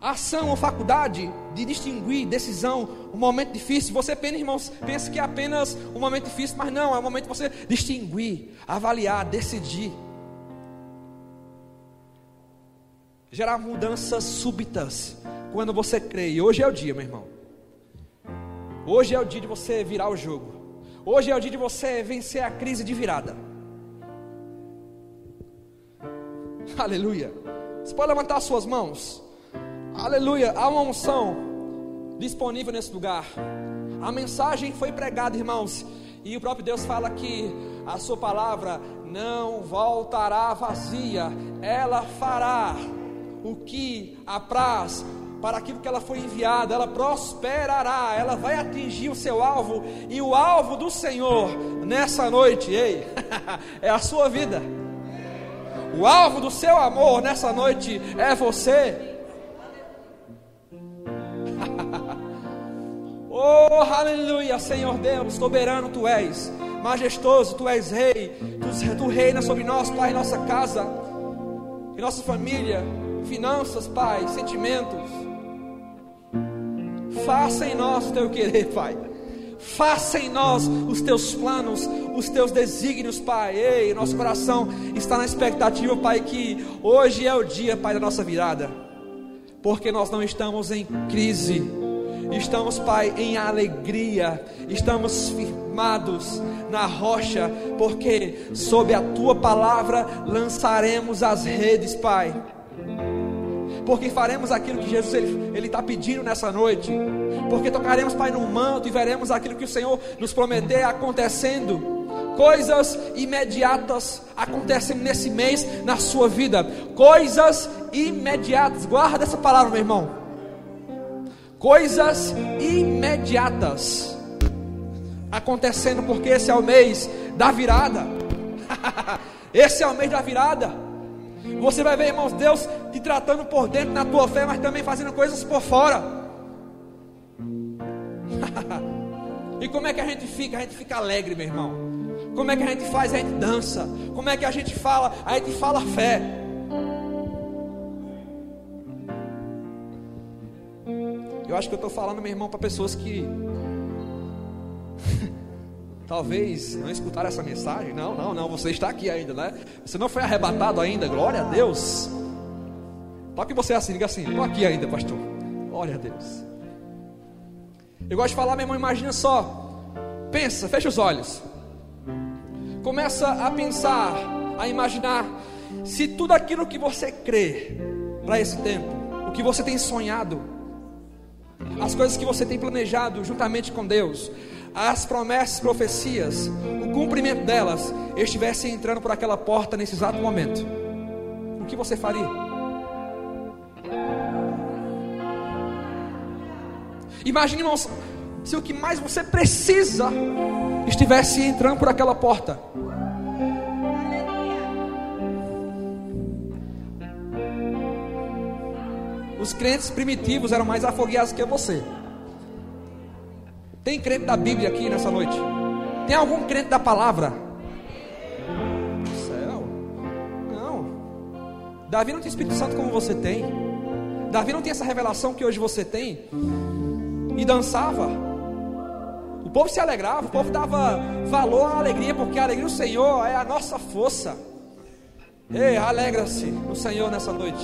ação ou faculdade de distinguir decisão, um momento difícil. Você pensa, irmãos, pensa que é apenas um momento difícil, mas não, é um momento de você distinguir, avaliar, decidir. Gerar mudanças súbitas quando você crê. E hoje é o dia, meu irmão. Hoje é o dia de você virar o jogo. Hoje é o dia de você vencer a crise de virada. Aleluia. Você pode levantar as suas mãos. Aleluia. Há uma unção disponível nesse lugar. A mensagem foi pregada, irmãos. E o próprio Deus fala que a sua palavra não voltará vazia. Ela fará o que apraz para aquilo que ela foi enviada, ela prosperará, ela vai atingir o seu alvo, e o alvo do Senhor nessa noite, ei, é a sua vida. O alvo do seu amor nessa noite é você. oh, aleluia, Senhor Deus, soberano tu és, majestoso tu és rei, tu, tu reinas sobre nós, Pai, nossa casa, e nossa família, finanças, Pai, sentimentos. Faça em nós o teu querer, Pai. Faça em nós os teus planos, os teus desígnios, Pai. Ei, nosso coração está na expectativa, Pai, que hoje é o dia, Pai, da nossa virada. Porque nós não estamos em crise, estamos, Pai, em alegria, estamos firmados na rocha, porque sob a tua palavra lançaremos as redes, Pai porque faremos aquilo que Jesus ele está pedindo nessa noite, porque tocaremos, Pai, no manto e veremos aquilo que o Senhor nos prometeu acontecendo. Coisas imediatas acontecem nesse mês na sua vida. Coisas imediatas. Guarda essa palavra, meu irmão. Coisas imediatas acontecendo, porque esse é o mês da virada. esse é o mês da virada. Você vai ver, irmãos, Deus te tratando por dentro na tua fé, mas também fazendo coisas por fora. e como é que a gente fica? A gente fica alegre, meu irmão. Como é que a gente faz? A gente dança. Como é que a gente fala? A gente fala fé. Eu acho que eu estou falando, meu irmão, para pessoas que talvez não escutaram essa mensagem. Não, não, não. Você está aqui ainda, né? Você não foi arrebatado ainda. Glória a Deus. Toque você assim, diga assim: estou aqui ainda, pastor. Glória a Deus. Eu gosto de falar, meu irmão, imagina só. Pensa, fecha os olhos. Começa a pensar, a imaginar se tudo aquilo que você crê para esse tempo, o que você tem sonhado, as coisas que você tem planejado juntamente com Deus, as promessas, profecias, o cumprimento delas estivessem entrando por aquela porta nesse exato momento, o que você faria? Imagine, irmãos, se o que mais você precisa estivesse entrando por aquela porta. Os crentes primitivos eram mais afogueados que você. Tem crente da Bíblia aqui nessa noite? Tem algum crente da palavra? Céu. Não. Davi não tem Espírito Santo como você tem. Davi não tem essa revelação que hoje você tem. E dançava. O povo se alegrava, o povo dava valor à alegria, porque a alegria do Senhor é a nossa força. Ei, alegra-se no Senhor nessa noite.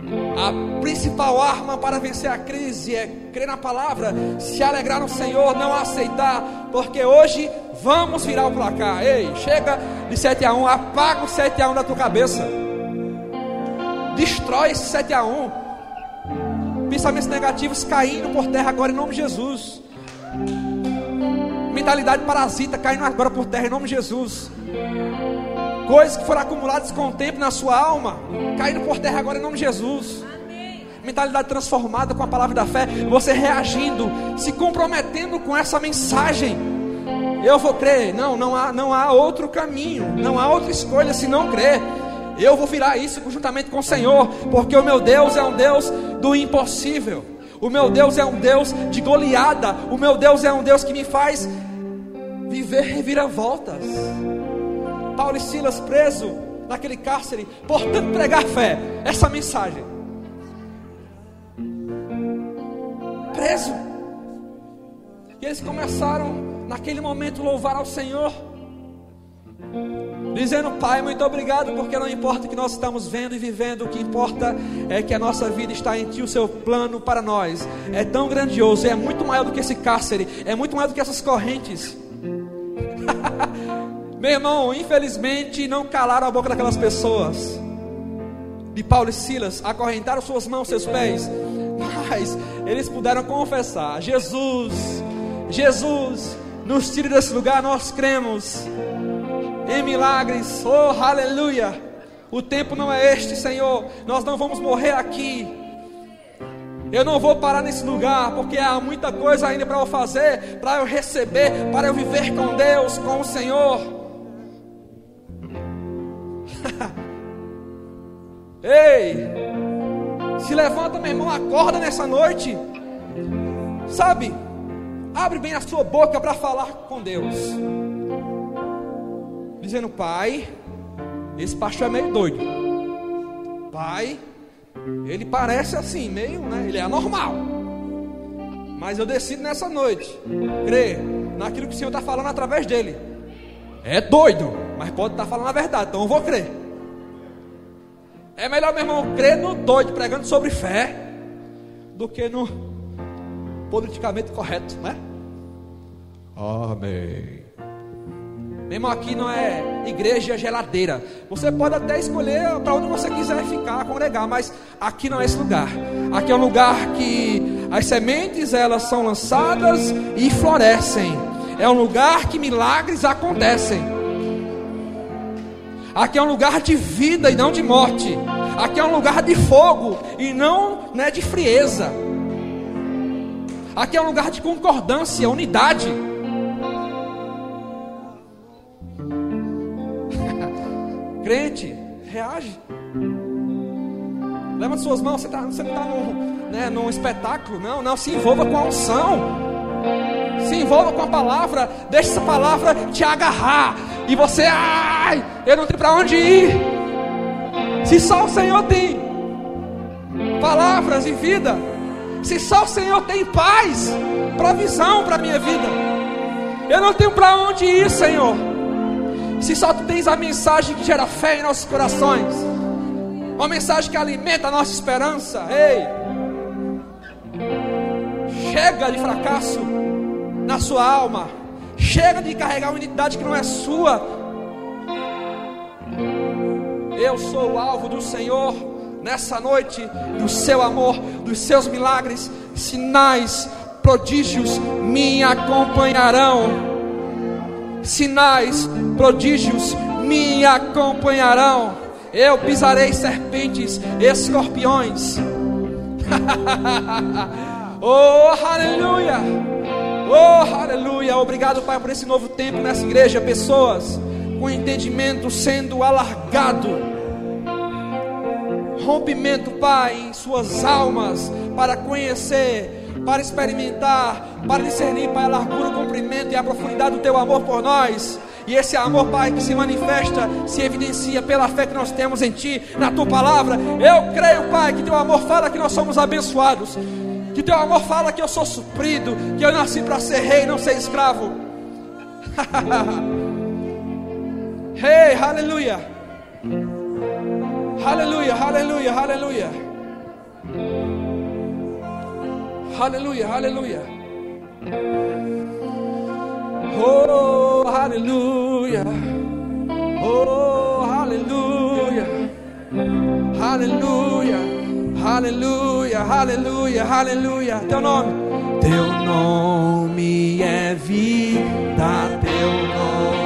A principal arma para vencer a crise é crer na palavra, se alegrar no Senhor, não aceitar, porque hoje vamos virar o placar. Ei, chega de 7 a 1, apaga o 7 a 1 da tua cabeça. Destrói esse 7 a 1. Pensamentos negativos caindo por terra agora em nome de Jesus. Mentalidade parasita caindo agora por terra em nome de Jesus coisas que foram acumuladas com o tempo na sua alma, caindo por terra agora em nome de Jesus. Amém. Mentalidade transformada com a palavra da fé, você reagindo, se comprometendo com essa mensagem. Eu vou crer. Não, não há, não há outro caminho, não há outra escolha se não crer. Eu vou virar isso juntamente com o Senhor, porque o meu Deus é um Deus do impossível. O meu Deus é um Deus de goleada. O meu Deus é um Deus que me faz viver reviravoltas. Paulo e Silas preso naquele cárcere, portanto pregar fé, essa mensagem. Preso. E eles começaram naquele momento louvar ao Senhor. Dizendo, Pai, muito obrigado, porque não importa o que nós estamos vendo e vivendo, o que importa é que a nossa vida está em Ti, o Seu plano para nós é tão grandioso, é muito maior do que esse cárcere, é muito maior do que essas correntes. Meu irmão, infelizmente não calaram a boca daquelas pessoas. De Paulo e Silas, acorrentaram suas mãos, seus pés, mas eles puderam confessar: Jesus, Jesus, nos tire desse lugar, nós cremos em milagres, oh aleluia. O tempo não é este, Senhor, nós não vamos morrer aqui. Eu não vou parar nesse lugar, porque há muita coisa ainda para eu fazer, para eu receber, para eu viver com Deus, com o Senhor. Ei, se levanta, meu irmão, acorda nessa noite. Sabe? Abre bem a sua boca para falar com Deus. Dizendo, Pai, esse pastor é meio doido. Pai, ele parece assim, meio, né? Ele é anormal. Mas eu decido nessa noite crer naquilo que o Senhor está falando através dele. É doido, mas pode estar tá falando a verdade, então eu vou crer. É melhor, meu irmão, crer no doido pregando sobre fé do que no politicamente correto, né? Amém. Mesmo aqui não é igreja geladeira. Você pode até escolher para onde você quiser ficar, congregar, mas aqui não é esse lugar. Aqui é um lugar que as sementes elas são lançadas e florescem. É um lugar que milagres acontecem. Aqui é um lugar de vida e não de morte. Aqui é um lugar de fogo e não né, de frieza. Aqui é um lugar de concordância, unidade. Crente, reage. Levanta suas mãos, você, tá, você não está num, né, num espetáculo, não, não, se envolva com a unção. Se envolva com a palavra, deixe essa palavra te agarrar. E você, ai, eu não tenho para onde ir. Se só o Senhor tem palavras e vida, se só o Senhor tem paz, provisão para a minha vida, eu não tenho para onde ir, Senhor. Se só tu tens a mensagem que gera fé em nossos corações, uma mensagem que alimenta a nossa esperança, ei, chega de fracasso na sua alma, chega de carregar uma identidade que não é sua. Eu sou o alvo do Senhor nessa noite, do seu amor, dos seus milagres, sinais, prodígios me acompanharão sinais, prodígios me acompanharão. Eu pisarei serpentes, escorpiões. oh, aleluia! Oh, aleluia! Obrigado, Pai, por esse novo tempo nessa igreja. Pessoas com entendimento sendo alargado. Rompimento, Pai, em suas almas para conhecer para experimentar, para discernir, Pai, a largura, o comprimento e a profundidade do Teu amor por nós. E esse amor, Pai, que se manifesta, se evidencia pela fé que nós temos em Ti, na Tua palavra. Eu creio, Pai, que Teu amor fala que nós somos abençoados. Que Teu amor fala que eu sou suprido, que eu nasci para ser rei, não ser escravo. hey, aleluia. Aleluia, aleluia, aleluia. Hallelujah, hallelujah. Oh, hallelujah. Oh, hallelujah. Hallelujah. Aleluia, aleluia, aleluia. Teu nome. Teu nome é vida, teu nome.